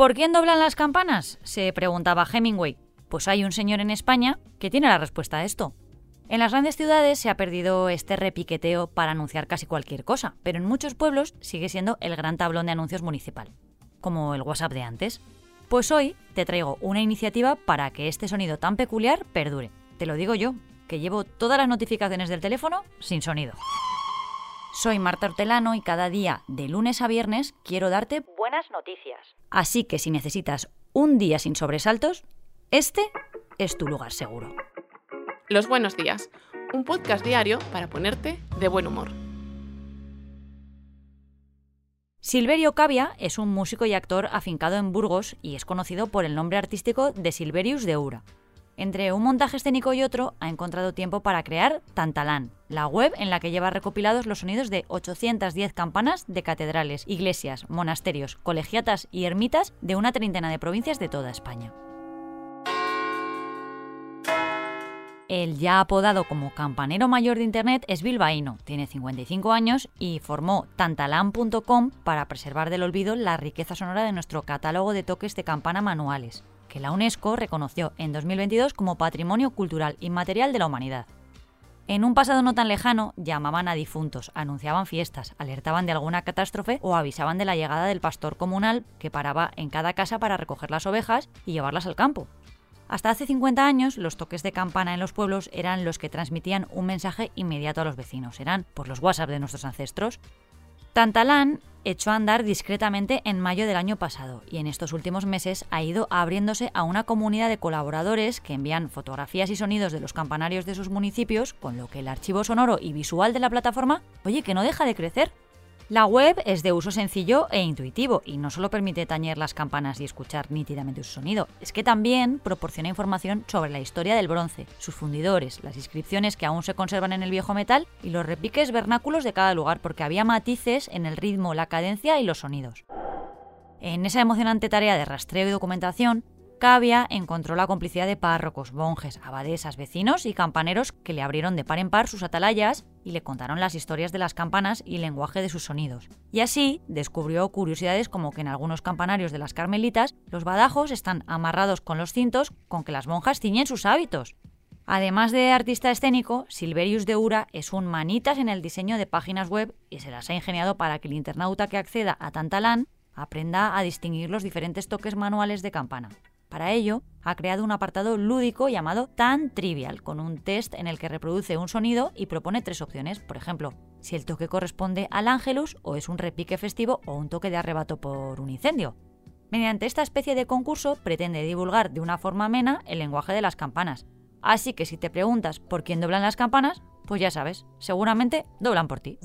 ¿Por quién doblan las campanas? se preguntaba Hemingway. Pues hay un señor en España que tiene la respuesta a esto. En las grandes ciudades se ha perdido este repiqueteo para anunciar casi cualquier cosa, pero en muchos pueblos sigue siendo el gran tablón de anuncios municipal, como el WhatsApp de antes. Pues hoy te traigo una iniciativa para que este sonido tan peculiar perdure. Te lo digo yo, que llevo todas las notificaciones del teléfono sin sonido. Soy Marta Hortelano y cada día, de lunes a viernes, quiero darte buenas noticias. Así que si necesitas un día sin sobresaltos, este es tu lugar seguro. Los Buenos Días, un podcast diario para ponerte de buen humor. Silverio Cavia es un músico y actor afincado en Burgos y es conocido por el nombre artístico de Silverius de Ura. Entre un montaje escénico y otro ha encontrado tiempo para crear Tantalán, la web en la que lleva recopilados los sonidos de 810 campanas de catedrales, iglesias, monasterios, colegiatas y ermitas de una treintena de provincias de toda España. El ya apodado como campanero mayor de Internet es bilbaíno, tiene 55 años y formó tantalan.com para preservar del olvido la riqueza sonora de nuestro catálogo de toques de campana manuales, que la UNESCO reconoció en 2022 como Patrimonio Cultural Inmaterial de la Humanidad. En un pasado no tan lejano, llamaban a difuntos, anunciaban fiestas, alertaban de alguna catástrofe o avisaban de la llegada del pastor comunal que paraba en cada casa para recoger las ovejas y llevarlas al campo. Hasta hace 50 años, los toques de campana en los pueblos eran los que transmitían un mensaje inmediato a los vecinos, eran por los WhatsApp de nuestros ancestros. Tantalán echó a andar discretamente en mayo del año pasado y en estos últimos meses ha ido abriéndose a una comunidad de colaboradores que envían fotografías y sonidos de los campanarios de sus municipios, con lo que el archivo sonoro y visual de la plataforma, oye, que no deja de crecer. La web es de uso sencillo e intuitivo y no solo permite tañer las campanas y escuchar nítidamente su sonido, es que también proporciona información sobre la historia del bronce, sus fundidores, las inscripciones que aún se conservan en el viejo metal y los repiques vernáculos de cada lugar porque había matices en el ritmo, la cadencia y los sonidos. En esa emocionante tarea de rastreo y documentación, Cavia encontró la complicidad de párrocos, monjes, abadesas, vecinos y campaneros que le abrieron de par en par sus atalayas y le contaron las historias de las campanas y el lenguaje de sus sonidos. Y así descubrió curiosidades como que en algunos campanarios de las carmelitas los badajos están amarrados con los cintos con que las monjas ciñen sus hábitos. Además de artista escénico, Silverius de Ura es un manitas en el diseño de páginas web y se las ha ingeniado para que el internauta que acceda a Tantalán aprenda a distinguir los diferentes toques manuales de campana. Para ello, ha creado un apartado lúdico llamado Tan Trivial, con un test en el que reproduce un sonido y propone tres opciones. Por ejemplo, si el toque corresponde al ángelus o es un repique festivo o un toque de arrebato por un incendio. Mediante esta especie de concurso pretende divulgar de una forma amena el lenguaje de las campanas. Así que si te preguntas por quién doblan las campanas, pues ya sabes, seguramente doblan por ti.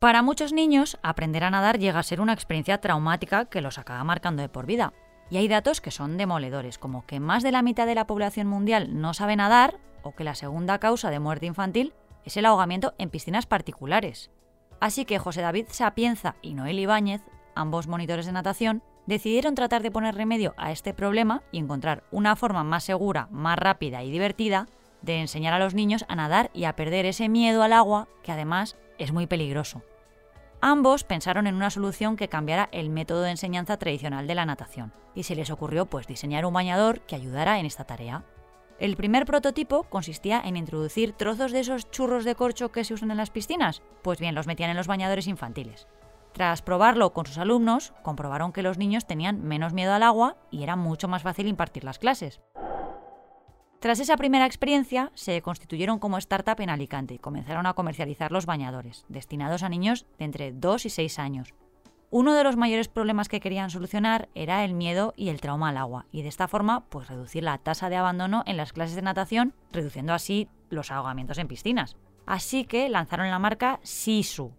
Para muchos niños, aprender a nadar llega a ser una experiencia traumática que los acaba marcando de por vida. Y hay datos que son demoledores, como que más de la mitad de la población mundial no sabe nadar o que la segunda causa de muerte infantil es el ahogamiento en piscinas particulares. Así que José David Sapienza y Noel Ibáñez, ambos monitores de natación, decidieron tratar de poner remedio a este problema y encontrar una forma más segura, más rápida y divertida de enseñar a los niños a nadar y a perder ese miedo al agua que además es muy peligroso. Ambos pensaron en una solución que cambiara el método de enseñanza tradicional de la natación, y se les ocurrió pues diseñar un bañador que ayudara en esta tarea. El primer prototipo consistía en introducir trozos de esos churros de corcho que se usan en las piscinas, pues bien, los metían en los bañadores infantiles. Tras probarlo con sus alumnos, comprobaron que los niños tenían menos miedo al agua y era mucho más fácil impartir las clases. Tras esa primera experiencia, se constituyeron como startup en Alicante y comenzaron a comercializar los bañadores, destinados a niños de entre 2 y 6 años. Uno de los mayores problemas que querían solucionar era el miedo y el trauma al agua, y de esta forma, pues reducir la tasa de abandono en las clases de natación, reduciendo así los ahogamientos en piscinas. Así que lanzaron la marca Sisu.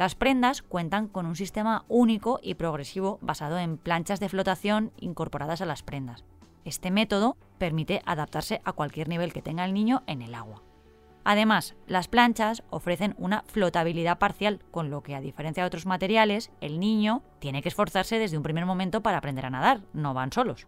Las prendas cuentan con un sistema único y progresivo basado en planchas de flotación incorporadas a las prendas. Este método permite adaptarse a cualquier nivel que tenga el niño en el agua. Además, las planchas ofrecen una flotabilidad parcial, con lo que a diferencia de otros materiales, el niño tiene que esforzarse desde un primer momento para aprender a nadar, no van solos.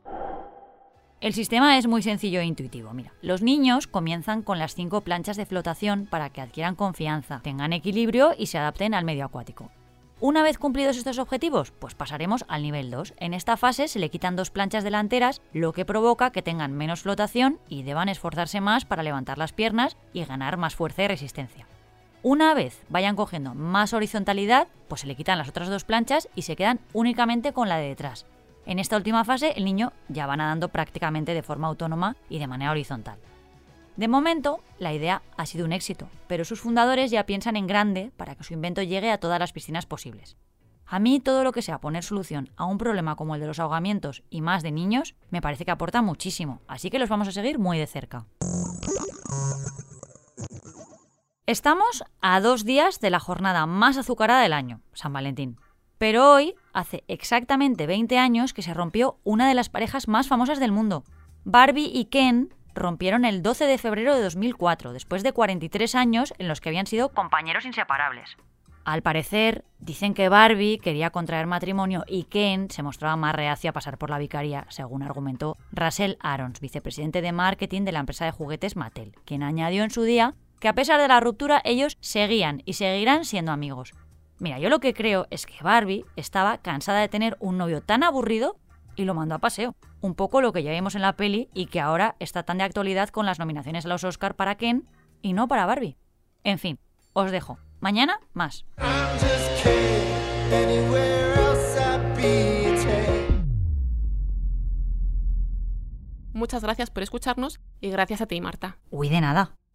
El sistema es muy sencillo e intuitivo. Mira, los niños comienzan con las cinco planchas de flotación para que adquieran confianza, tengan equilibrio y se adapten al medio acuático. Una vez cumplidos estos objetivos, pues pasaremos al nivel 2. En esta fase se le quitan dos planchas delanteras, lo que provoca que tengan menos flotación y deban esforzarse más para levantar las piernas y ganar más fuerza y resistencia. Una vez vayan cogiendo más horizontalidad, pues se le quitan las otras dos planchas y se quedan únicamente con la de detrás. En esta última fase el niño ya va nadando prácticamente de forma autónoma y de manera horizontal. De momento, la idea ha sido un éxito, pero sus fundadores ya piensan en grande para que su invento llegue a todas las piscinas posibles. A mí todo lo que sea poner solución a un problema como el de los ahogamientos y más de niños me parece que aporta muchísimo, así que los vamos a seguir muy de cerca. Estamos a dos días de la jornada más azucarada del año, San Valentín. Pero hoy, hace exactamente 20 años que se rompió una de las parejas más famosas del mundo. Barbie y Ken rompieron el 12 de febrero de 2004, después de 43 años en los que habían sido compañeros inseparables. Al parecer, dicen que Barbie quería contraer matrimonio y Ken se mostraba más reacio a pasar por la vicaría, según argumentó Russell Arons, vicepresidente de marketing de la empresa de juguetes Mattel, quien añadió en su día que a pesar de la ruptura ellos seguían y seguirán siendo amigos. Mira, yo lo que creo es que Barbie estaba cansada de tener un novio tan aburrido y lo mandó a paseo. Un poco lo que ya vimos en la peli y que ahora está tan de actualidad con las nominaciones a los Oscar para Ken y no para Barbie. En fin, os dejo. Mañana más. Muchas gracias por escucharnos y gracias a ti, Marta. Uy, de nada.